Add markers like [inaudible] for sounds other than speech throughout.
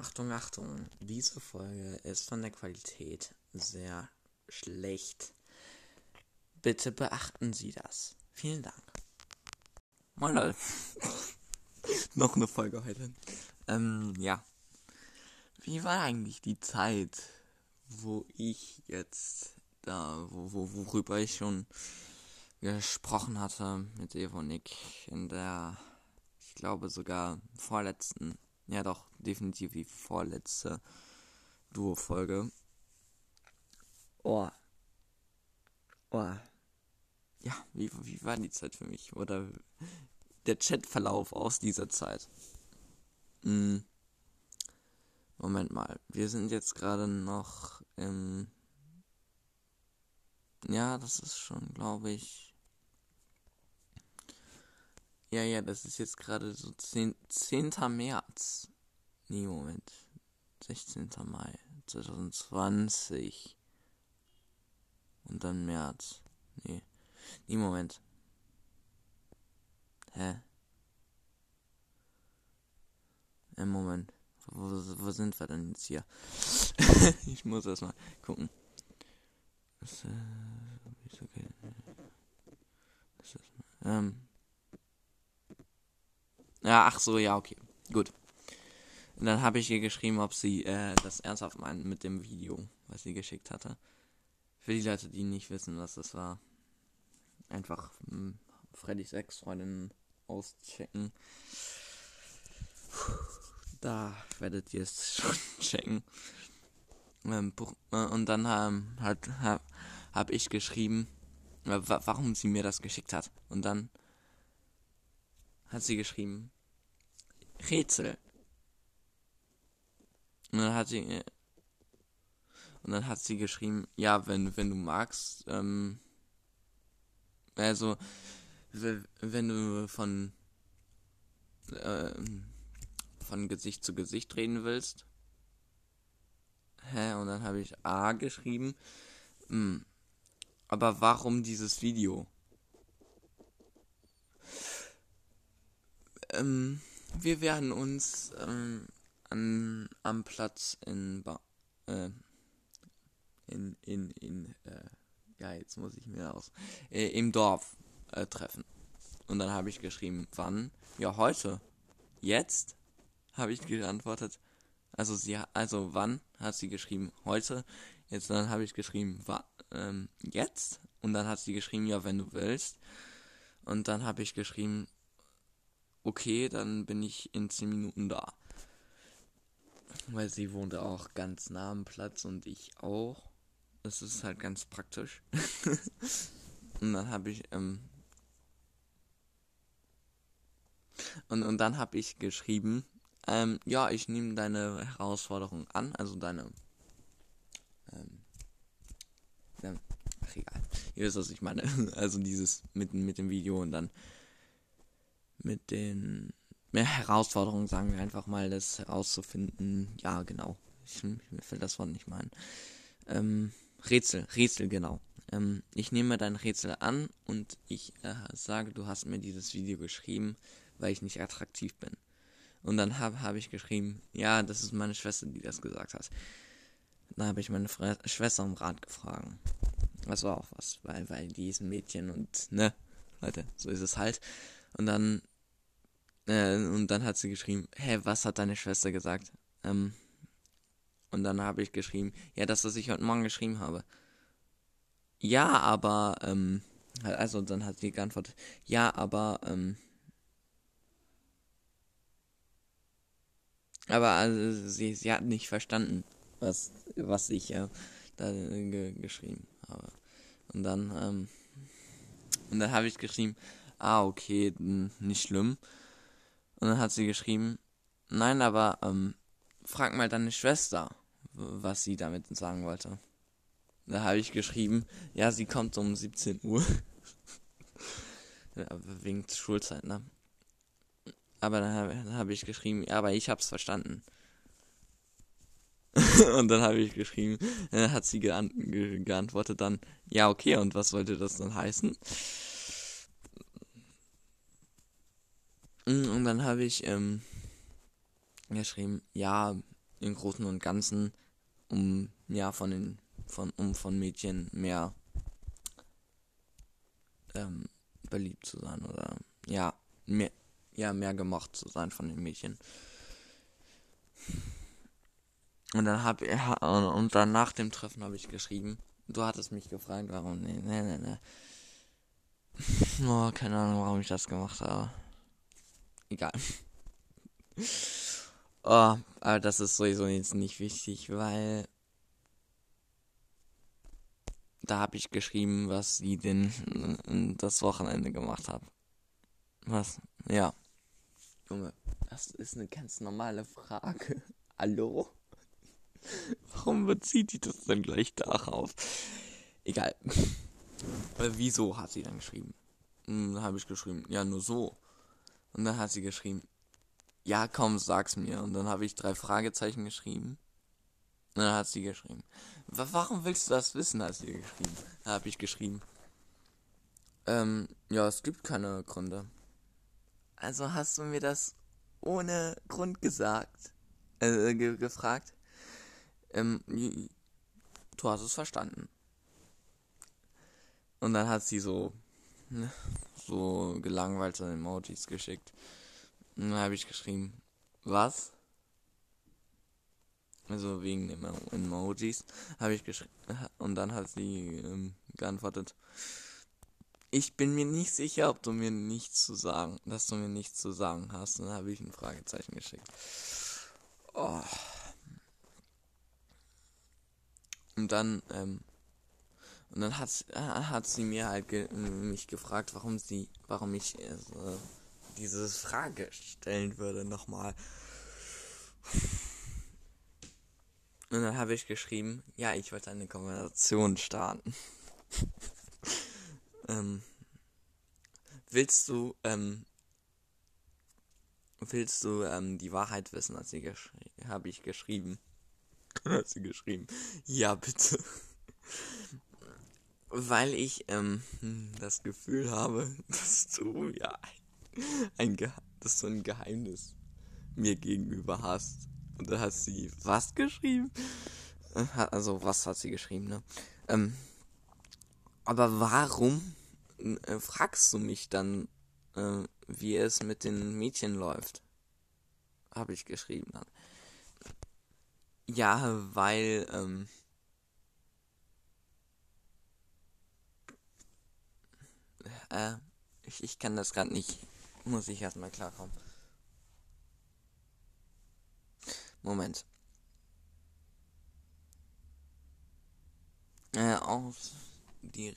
Achtung, Achtung, diese Folge ist von der Qualität sehr schlecht. Bitte beachten Sie das. Vielen Dank. Moin Leute. [laughs] Noch eine Folge heute. Ähm, ja. Wie war eigentlich die Zeit, wo ich jetzt da, wo, wo, worüber ich schon gesprochen hatte mit Evonik in der, ich glaube sogar vorletzten ja, doch, definitiv die vorletzte Duo-Folge. Oh. Oh. Ja, wie, wie war die Zeit für mich? Oder der Chatverlauf aus dieser Zeit? Hm. Moment mal, wir sind jetzt gerade noch im. Ja, das ist schon, glaube ich, ja, ja, das ist jetzt gerade so 10, 10. März. Nee, Moment. 16. Mai 2020. Und dann März. Nee. Nee, Moment. Hä? Im Moment. Wo, wo sind wir denn jetzt hier? [laughs] ich muss erstmal gucken. Das, äh, ist okay. Das ist, ähm. Ja, ach so, ja, okay. Gut. Und dann habe ich ihr geschrieben, ob sie äh, das ernsthaft meint mit dem Video, was sie geschickt hatte. Für die Leute, die nicht wissen, was das war. Einfach hm, Freddys Ex-Freundin auschecken. Da werdet ihr es [laughs] schon checken. Ähm, äh, und dann ähm, hat, hab, hab ich geschrieben, äh, warum sie mir das geschickt hat. Und dann hat sie geschrieben, Rätsel. Und dann hat sie, äh, und dann hat sie geschrieben, ja, wenn, wenn du magst, ähm, also, wenn du von, äh, von Gesicht zu Gesicht reden willst, hä, und dann habe ich A geschrieben, hm, aber warum dieses Video? Ähm, wir werden uns ähm, an, am Platz in, ba äh, in, in, in, äh, ja, jetzt muss ich mir aus, äh, im Dorf äh, treffen. Und dann habe ich geschrieben, wann? Ja, heute. Jetzt? Habe ich geantwortet. Also sie, also wann hat sie geschrieben? Heute. Jetzt dann habe ich geschrieben, wa ähm, jetzt? Und dann hat sie geschrieben, ja, wenn du willst. Und dann habe ich geschrieben, okay, dann bin ich in 10 Minuten da. Weil sie wohnte auch ganz nah am Platz und ich auch. Das ist halt ganz praktisch. [laughs] und dann habe ich, ähm, und, und dann habe ich geschrieben, ähm, ja, ich nehme deine Herausforderung an, also deine, ähm, ach egal, ihr wisst, was ich meine, [laughs] also dieses mit, mit dem Video und dann mit den mehr Herausforderungen, sagen wir einfach mal, das herauszufinden. Ja, genau. Ich, mir fällt das Wort nicht mal ein. Ähm, Rätsel, Rätsel, genau. Ähm, ich nehme dein Rätsel an und ich äh, sage, du hast mir dieses Video geschrieben, weil ich nicht attraktiv bin. Und dann habe hab ich geschrieben, ja, das ist meine Schwester, die das gesagt hat. Da habe ich meine Fre Schwester um Rat gefragt. Das war auch was, weil, weil die ist ein Mädchen und, ne, Leute, so ist es halt. Und dann äh, und dann hat sie geschrieben, hä, was hat deine Schwester gesagt? Ähm, und dann habe ich geschrieben, ja, das, was ich heute Morgen geschrieben habe. Ja, aber, ähm, also dann hat sie geantwortet, ja, aber, ähm, aber also, sie, sie hat nicht verstanden, was, was ich äh, da ge geschrieben habe. Und dann, ähm, und dann habe ich geschrieben, ah, okay, nicht schlimm. Und dann hat sie geschrieben, nein, aber ähm, frag mal deine Schwester, was sie damit sagen wollte. Da habe ich geschrieben, ja, sie kommt um 17 Uhr. [laughs] wegen Schulzeit, ne? Aber dann habe hab ich geschrieben, ja, aber ich hab's verstanden. [laughs] und dann habe ich geschrieben, dann hat sie geant geantwortet dann, ja, okay, und was sollte das dann heißen? Mm, und dann habe ich ähm, geschrieben, ja, im Großen und Ganzen, um ja von den von um von Mädchen mehr ähm, beliebt zu sein oder ja mehr ja mehr gemocht zu sein von den Mädchen. Und dann habe und dann nach dem Treffen habe ich geschrieben. Du hattest mich gefragt, warum nee nee nee nee. [laughs] Oh, keine Ahnung, warum ich das gemacht habe. Egal. [laughs] Oh, aber das ist sowieso jetzt nicht wichtig, weil da habe ich geschrieben, was sie denn das Wochenende gemacht hat. Was? Ja. Junge, das ist eine ganz normale Frage. [laughs] Hallo? [laughs] Warum bezieht die das denn gleich darauf? Egal. Äh, wieso hat sie dann geschrieben? Hm, dann habe ich geschrieben, ja, nur so. Und dann hat sie geschrieben, ja, komm, sag's mir. Und dann habe ich drei Fragezeichen geschrieben. Und dann hat sie geschrieben, warum willst du das wissen, hat sie geschrieben. Da habe ich geschrieben, ähm, ja, es gibt keine Gründe. Also hast du mir das ohne Grund gesagt, äh, ge gefragt. Ähm, du hast es verstanden. Und dann hat sie so, ne, so gelangweilte Emojis geschickt. Und dann habe ich geschrieben, was? Also wegen den Emojis habe ich geschrieben. Und dann hat sie ähm, geantwortet, ich bin mir nicht sicher, ob du mir nichts zu sagen, dass du mir nichts zu sagen hast. Und dann habe ich ein Fragezeichen geschickt. Oh. Und dann, ähm, und dann hat, äh, hat sie mir halt ge mich gefragt, warum sie, warum ich äh, diese Frage stellen würde nochmal. Und dann habe ich geschrieben, ja, ich wollte eine Konversation starten. [laughs] ähm, willst du, ähm, willst du ähm, die Wahrheit wissen, als sie habe ich geschrieben. [laughs] hat sie geschrieben, ja bitte. Weil ich ähm, das Gefühl habe, [laughs] dass du ja ein, dass du ein Geheimnis mir gegenüber hast. Und da hat sie was geschrieben? Äh, also, was hat sie geschrieben, ne? Ähm, aber warum äh, fragst du mich dann, äh, wie es mit den Mädchen läuft? Habe ich geschrieben dann. Ja, weil, ähm, äh, ich, ich kann das gerade nicht muss ich erstmal klarkommen. Moment. Äh, auf die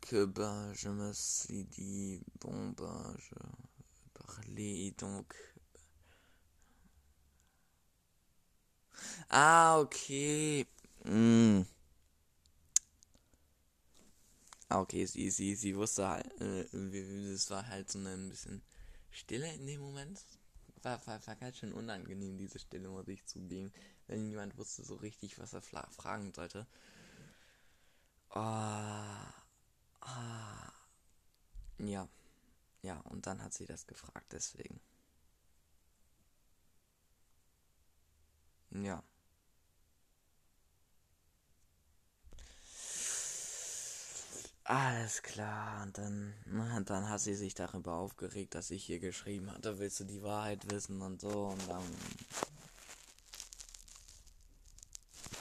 que bah, je me suis dit, bon bah, je parlais donc. Ah, okay. Mm. Ah, okay, sie, sie, sie wusste halt, äh, es war halt so ein bisschen Stille in dem Moment. War, war, war ganz schön unangenehm, diese Stille, muss ich zugeben. Wenn niemand wusste so richtig, was er fragen sollte. Oh, ah, ja. Ja, und dann hat sie das gefragt, deswegen. Ja. Alles klar. Und dann, und dann hat sie sich darüber aufgeregt, dass ich hier geschrieben hatte, willst du die Wahrheit wissen und so. Und dann.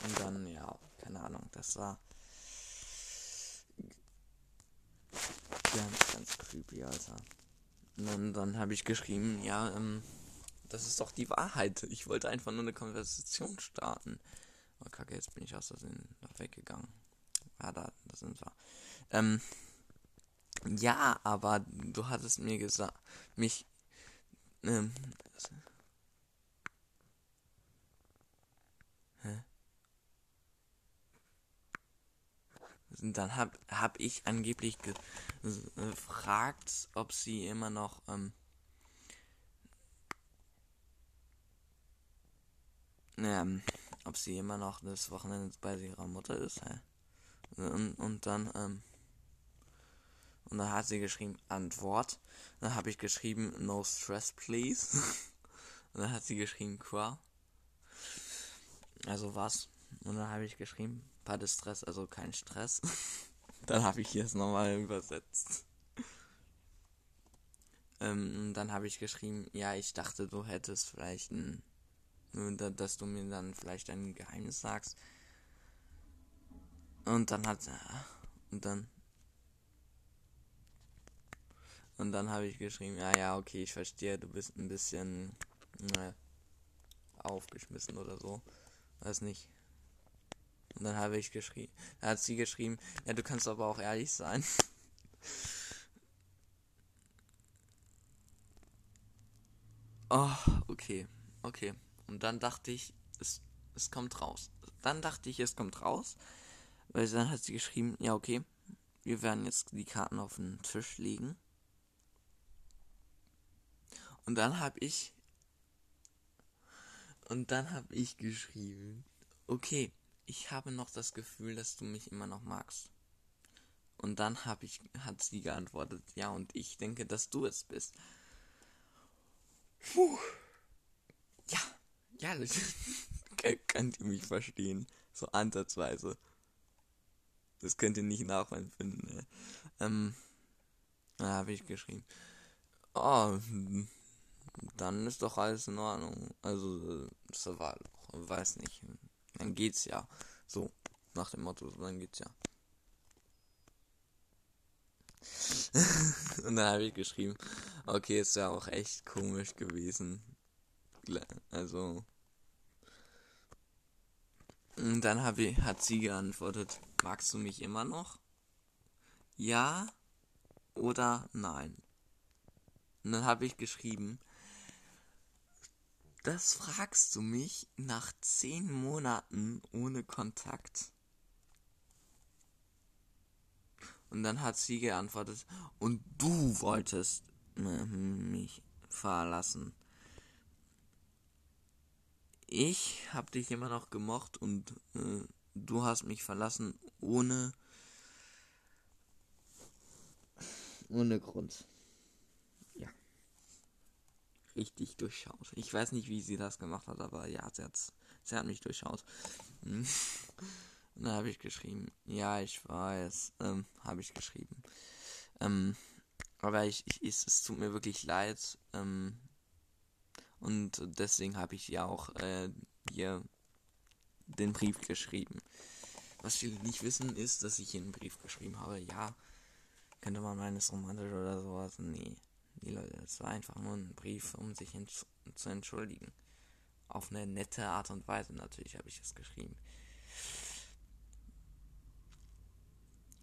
Und dann, ja, keine Ahnung, das war ganz, ganz creepy, Alter. Und dann, dann habe ich geschrieben, ja, ähm, das ist doch die Wahrheit. Ich wollte einfach nur eine Konversation starten. Oh, kacke, jetzt bin ich aus Versehen weggegangen. Ja, da, da sind wir. Ähm, ja, aber du hattest mir gesagt, mich, ähm, hä? Dann hab, hab ich angeblich gefragt, ob sie immer noch, ähm, ähm, ob sie immer noch das Wochenende bei ihrer Mutter ist, hä? Und, und dann, ähm, und dann hat sie geschrieben, Antwort. Dann habe ich geschrieben, no stress please. [laughs] und dann hat sie geschrieben, qua. Also was? Und dann habe ich geschrieben, pas de Stress, also kein Stress. [laughs] dann habe ich es nochmal übersetzt. Ähm, dann habe ich geschrieben, ja, ich dachte, du hättest vielleicht ein, dass du mir dann vielleicht ein Geheimnis sagst. Und dann hat, und dann, und dann habe ich geschrieben, ja, ja, okay, ich verstehe, du bist ein bisschen, ne, aufgeschmissen oder so. Weiß nicht. Und dann habe ich geschrieben, da hat sie geschrieben, ja, du kannst aber auch ehrlich sein. [laughs] oh, okay, okay. Und dann dachte ich, es, es kommt raus. Dann dachte ich, es kommt raus. Weil dann hat sie geschrieben, ja, okay, wir werden jetzt die Karten auf den Tisch legen. Und dann habe ich und dann habe ich geschrieben, okay, ich habe noch das Gefühl, dass du mich immer noch magst. Und dann habe ich, hat sie geantwortet, ja, und ich denke, dass du es bist. Puh. Ja, ja, [laughs] könnt ihr mich verstehen. So ansatzweise. Das könnt ihr nicht nachempfinden. Ne? Ähm, da habe ich geschrieben. Oh, dann ist doch alles in Ordnung. Also, das war doch, weiß nicht. Dann geht's ja. So, nach dem Motto, dann geht's ja. [laughs] und dann habe ich geschrieben, okay, ist ja auch echt komisch gewesen. Also. Und dann ich, hat sie geantwortet, magst du mich immer noch? Ja oder nein? Und dann habe ich geschrieben, das fragst du mich nach zehn Monaten ohne Kontakt? Und dann hat sie geantwortet, und du wolltest mich verlassen. Ich hab dich immer noch gemocht und äh, du hast mich verlassen ohne ohne Grund richtig durchschaut. Ich weiß nicht, wie sie das gemacht hat, aber ja, sie, hat's, sie hat mich durchschaut. [laughs] Und dann habe ich geschrieben, ja, ich weiß, ähm, habe ich geschrieben. Ähm, aber ich, ich, es tut mir wirklich leid. Ähm, und deswegen habe ich ja auch äh, hier den Brief geschrieben. Was viele nicht wissen, ist, dass ich hier einen Brief geschrieben habe. Ja, könnte man meinen, ist romantisch oder sowas. Nee die Leute. Es war einfach nur ein Brief, um sich zu entschuldigen. Auf eine nette Art und Weise natürlich habe ich es geschrieben.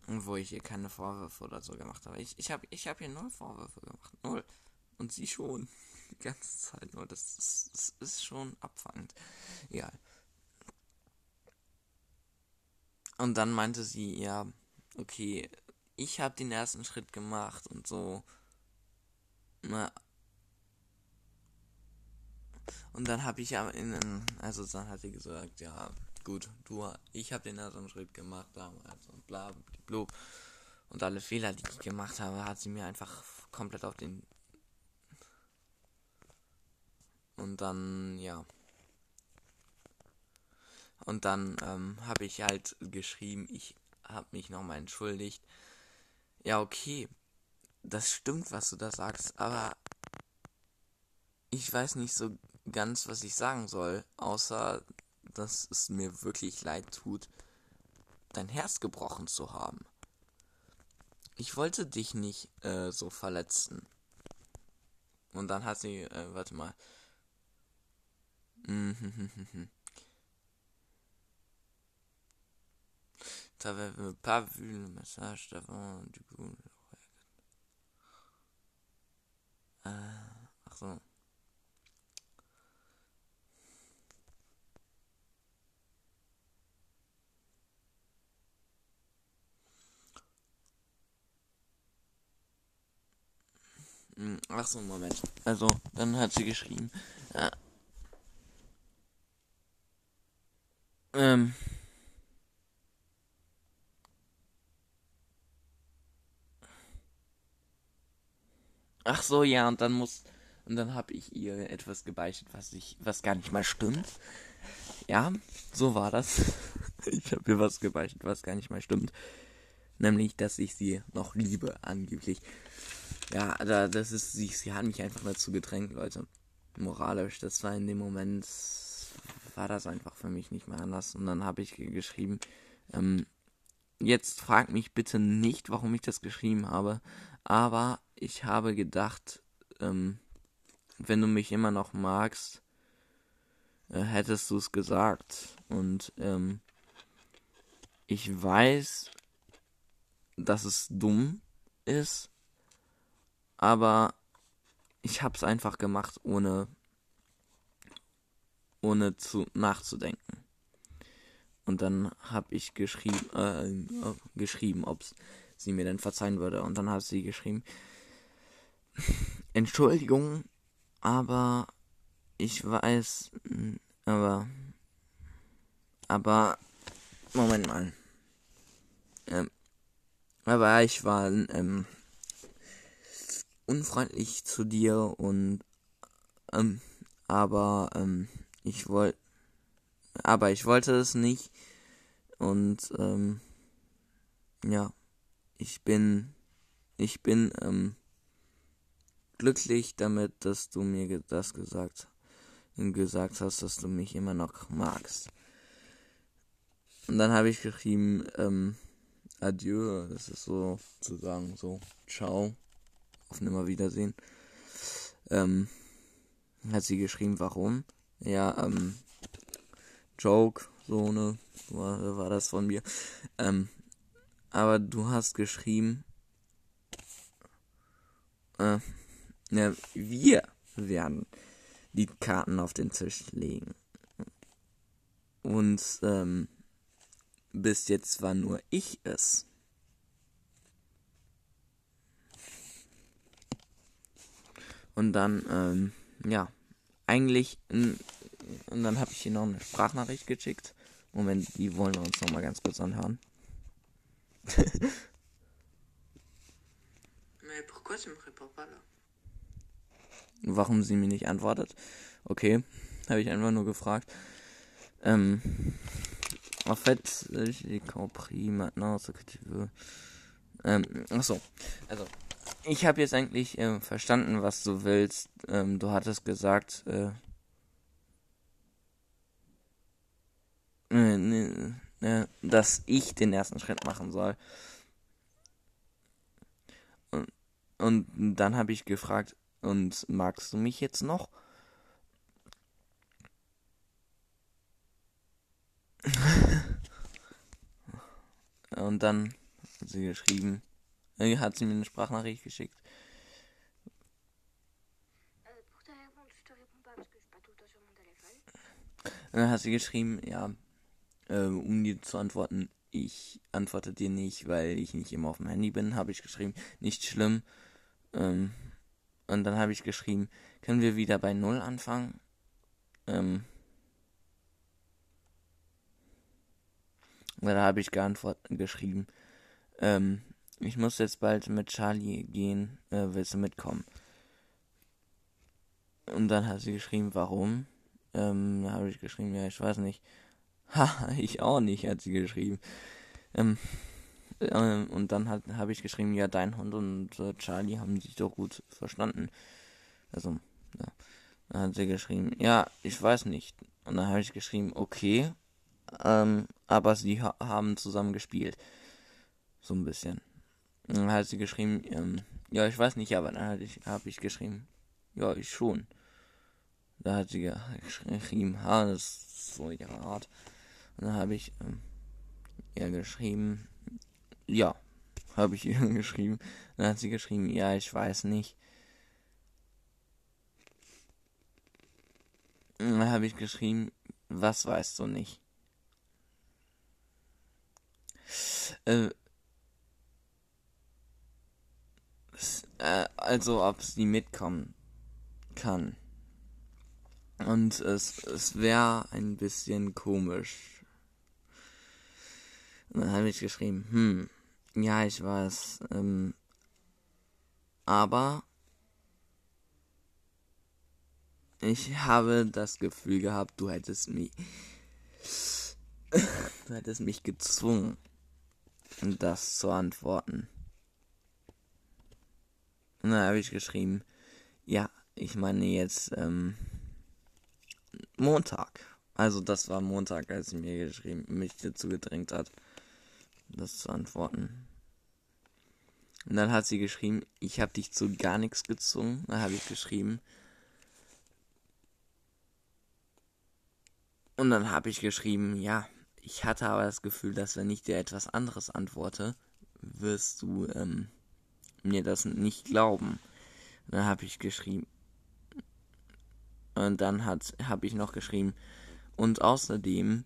Und wo ich hier keine Vorwürfe oder so gemacht habe. Ich, ich habe ich hab hier null Vorwürfe gemacht. Null. Und sie schon. [laughs] Die ganze Zeit nur. Das ist, das ist schon abfangend. Egal. Und dann meinte sie, ja, okay, ich habe den ersten Schritt gemacht und so. Na. Und dann habe ich ja in, also dann hat sie gesagt, ja, gut, du, ich habe den ersten Schritt gemacht damals und bla, bla, Und alle Fehler, die ich gemacht habe, hat sie mir einfach komplett auf den. Und dann, ja. Und dann ähm, habe ich halt geschrieben, ich habe mich nochmal entschuldigt. Ja, okay das stimmt, was du da sagst, aber ich weiß nicht so ganz, was ich sagen soll, außer dass es mir wirklich leid tut, dein Herz gebrochen zu haben. Ich wollte dich nicht äh, so verletzen. Und dann hat sie, äh, warte mal. T'avais pas vu le message d'avant du coup. Ach so, Moment. Also, dann hat sie geschrieben. Ach so, ja, und dann muss Und dann habe ich ihr etwas gebeichtet, was ich, was gar nicht mal stimmt. Ja, so war das. [laughs] ich habe ihr was gebeichtet, was gar nicht mal stimmt. Nämlich, dass ich sie noch liebe, angeblich. Ja, da, das ist, sie, sie hat mich einfach dazu gedrängt, Leute. Moralisch, das war in dem Moment, war das einfach für mich nicht mehr anders. Und dann habe ich geschrieben, ähm, jetzt frag mich bitte nicht, warum ich das geschrieben habe, aber ich habe gedacht, ähm, wenn du mich immer noch magst, äh, hättest du es gesagt. Und ähm, ich weiß, dass es dumm ist, aber ich hab's einfach gemacht, ohne ohne zu nachzudenken. Und dann habe ich geschrieben, äh, geschrieben, ob sie mir denn verzeihen würde. Und dann hat sie geschrieben, Entschuldigung, aber ich weiß, aber, aber, Moment mal. Ähm, aber ich war ähm, unfreundlich zu dir und, ähm, aber ähm, ich wollte, aber ich wollte es nicht und ähm, ja, ich bin, ich bin ähm, glücklich damit, dass du mir das gesagt, gesagt hast, dass du mich immer noch magst. Und dann habe ich geschrieben, ähm, Adieu, das ist so zu sagen, so, ciao, auf Nimmerwiedersehen. Ähm, hat sie geschrieben, warum? Ja, ähm, Joke, so, ne, war, war das von mir. Ähm, aber du hast geschrieben, äh, ja, wir werden die Karten auf den Tisch legen. Und ähm, bis jetzt war nur ich es. Und dann, ähm, ja, eigentlich, und dann habe ich hier noch eine Sprachnachricht geschickt. Moment, die wollen wir uns noch mal ganz kurz anhören. Mais pourquoi tu me réponds pas là? Warum sie mir nicht antwortet. Okay, habe ich einfach nur gefragt. Ähm, en fait, j'ai compris maintenant ce que tu veux. Ähm, achso, also, ich habe jetzt eigentlich äh, verstanden, was du willst. Ähm, du hattest gesagt, äh, äh, äh, dass ich den ersten Schritt machen soll. Und, und dann habe ich gefragt, und magst du mich jetzt noch? [laughs] Und dann hat sie geschrieben, äh, hat sie mir eine Sprachnachricht geschickt. Dann hat sie geschrieben, ja, äh, um dir zu antworten, ich antworte dir nicht, weil ich nicht immer auf dem Handy bin, habe ich geschrieben, nicht schlimm. Ähm, und dann habe ich geschrieben, können wir wieder bei Null anfangen? Ähm, da habe ich geantwortet, geschrieben, ähm, ich muss jetzt bald mit Charlie gehen, äh, willst du mitkommen? Und dann hat sie geschrieben, warum? Ähm, da habe ich geschrieben, ja, ich weiß nicht. [laughs] Ha, ich auch nicht, hat sie geschrieben. Ähm, ähm, und dann habe ich geschrieben, ja, dein Hund und äh, Charlie haben sich doch gut verstanden. Also, ja. Dann hat sie geschrieben, ja, ich weiß nicht. Und dann habe ich geschrieben, okay, ähm, aber sie ha haben zusammen gespielt. So ein bisschen. Und dann hat sie geschrieben, ähm, ja, ich weiß nicht, aber dann habe ich, hab ich geschrieben, ja, ich schon. Da hat sie geschrieben, ha, das ist so ihre Art. Und dann habe ich ähm, ja geschrieben, ja, habe ich [laughs] ihr geschrieben. Dann hat sie geschrieben, ja, ich weiß nicht. Dann habe ich geschrieben, was weißt du nicht? Äh, äh, also, ob sie mitkommen kann. Und es, es wäre ein bisschen komisch. Und dann habe ich geschrieben, hm, ja, ich weiß. Ähm, aber ich habe das Gefühl gehabt, du hättest mich. [laughs] du hättest mich gezwungen, das zu antworten. Und dann habe ich geschrieben, ja, ich meine jetzt ähm, Montag. Also das war Montag, als sie mir geschrieben, mich dazu gedrängt hat, das zu antworten. Und dann hat sie geschrieben, ich habe dich zu gar nichts gezwungen. Dann habe ich geschrieben. Und dann habe ich geschrieben, ja, ich hatte aber das Gefühl, dass wenn ich dir etwas anderes antworte, wirst du ähm, mir das nicht glauben. Und dann habe ich geschrieben. Und dann habe ich noch geschrieben. Und außerdem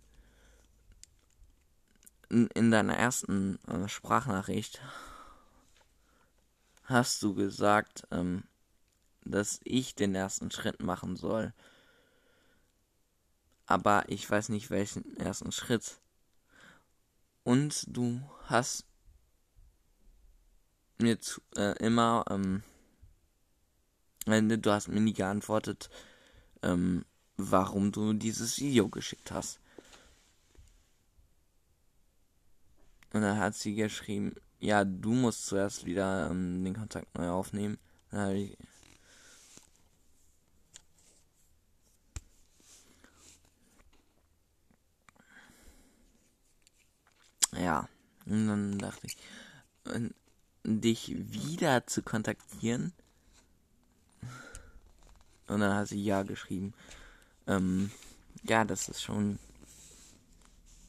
in, in deiner ersten äh, Sprachnachricht hast du gesagt, ähm, dass ich den ersten Schritt machen soll. Aber ich weiß nicht welchen ersten Schritt. Und du hast mir zu, äh, immer, ähm, äh, du hast mir nie geantwortet, ähm, warum du dieses Video geschickt hast. Und dann hat sie geschrieben, ja, du musst zuerst wieder ähm, den Kontakt neu aufnehmen. Dann habe ich. Ja, und dann dachte ich, dich wieder zu kontaktieren. Und dann hat sie ja geschrieben. Ähm, ja, das ist schon.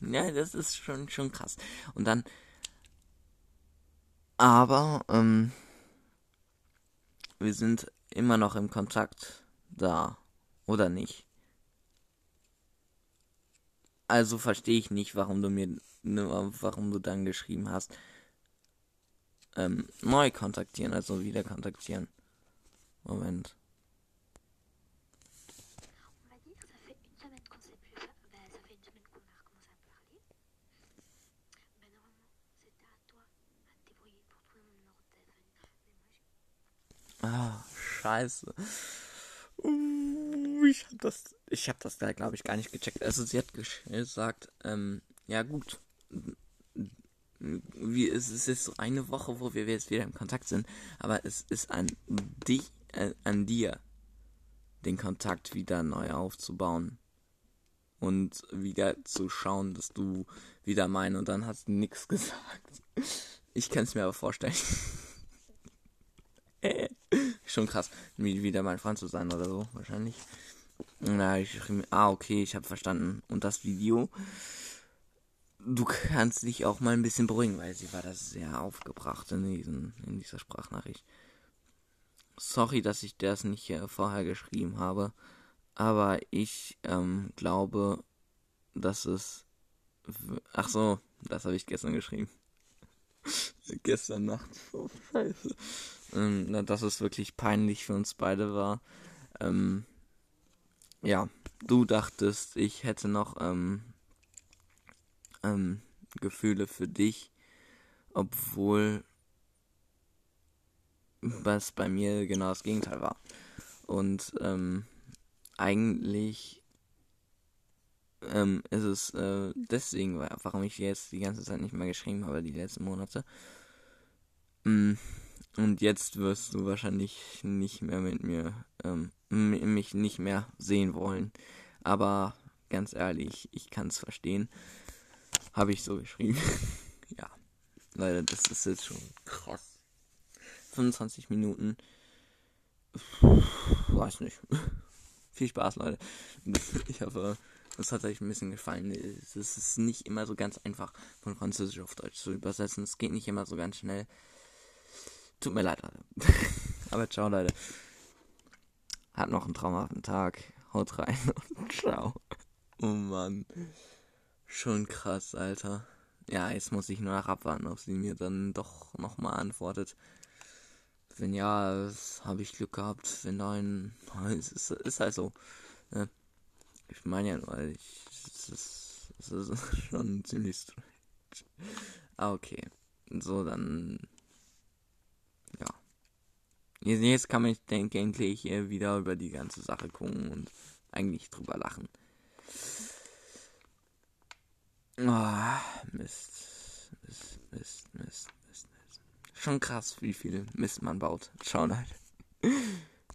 [laughs] Ja, das ist schon, schon krass. Und dann aber ähm, wir sind immer noch im Kontakt da, oder nicht? Also verstehe ich nicht, warum du mir, ne, warum du dann geschrieben hast, ähm, neu kontaktieren, also wieder kontaktieren. Moment. Ah, scheiße. Uh, ich hab das, ich hab das da, glaube ich, gar nicht gecheckt. Also sie hat gesagt, ähm, ja gut, wie, es ist jetzt so eine Woche, wo wir jetzt wieder im Kontakt sind, aber es ist an dich, äh, an dir, den Kontakt wieder neu aufzubauen und wieder zu schauen, dass du wieder mein und dann hast du nichts [laughs] gesagt. Ich kann es mir aber vorstellen. Schon krass, wie wieder mein Freund zu sein oder so, wahrscheinlich. Na, ich ah, okay, ich habe verstanden. Und das Video, du kannst dich auch mal ein bisschen beruhigen, weil sie war da sehr aufgebracht in, diesen, in dieser Sprachnachricht. Sorry, dass ich das nicht vorher geschrieben habe, aber ich ähm, glaube, dass es. Ach so, das habe ich gestern geschrieben. [laughs] gestern Nacht. Oh, scheiße ähm, dass es wirklich peinlich für uns beide war. Ähm, ja, du dachtest, ich hätte noch ähm, ähm, Gefühle für dich, obwohl was bei mir genau das Gegenteil war. Und ähm, eigentlich ähm, ist es äh, deswegen, warum ich jetzt die ganze Zeit nicht mehr geschrieben habe, die letzten Monate. Mm, und jetzt wirst du wahrscheinlich nicht mehr mit mir, ähm, mich nicht mehr sehen wollen. Aber ganz ehrlich, ich kann es verstehen. Habe ich so geschrieben. [laughs] ja. Leider, das ist jetzt schon krass. 25 Minuten. Weiß nicht. [laughs] Viel Spaß, Leute. [laughs] Ich hoffe, es hat euch ein bisschen gefallen. Es ist nicht immer so ganz einfach, von Französisch auf Deutsch zu übersetzen. Es geht nicht immer so ganz schnell. Tut mir leid, Leute. [laughs] Aber ciao, Leute. Hat noch einen traumhaften Tag. Haut rein [laughs] und ciao. Oh Mann. Schon krass, Alter. Ja, jetzt muss ich nur noch abwarten, ob sie mir dann doch nochmal antwortet. Wenn ja, habe ich Glück gehabt. Wenn nein, [laughs] es ist, ist halt so. Ne? Ich meine ja nur, ich, es, ist, es ist schon ziemlich strange. Ah, okay. So, dann jetzt kann man, denke endlich wieder über die ganze Sache gucken und eigentlich drüber lachen. Oh, Mist. Mist, Mist, Mist, Mist, Mist. Schon krass, wie viel Mist man baut. Schauen halt.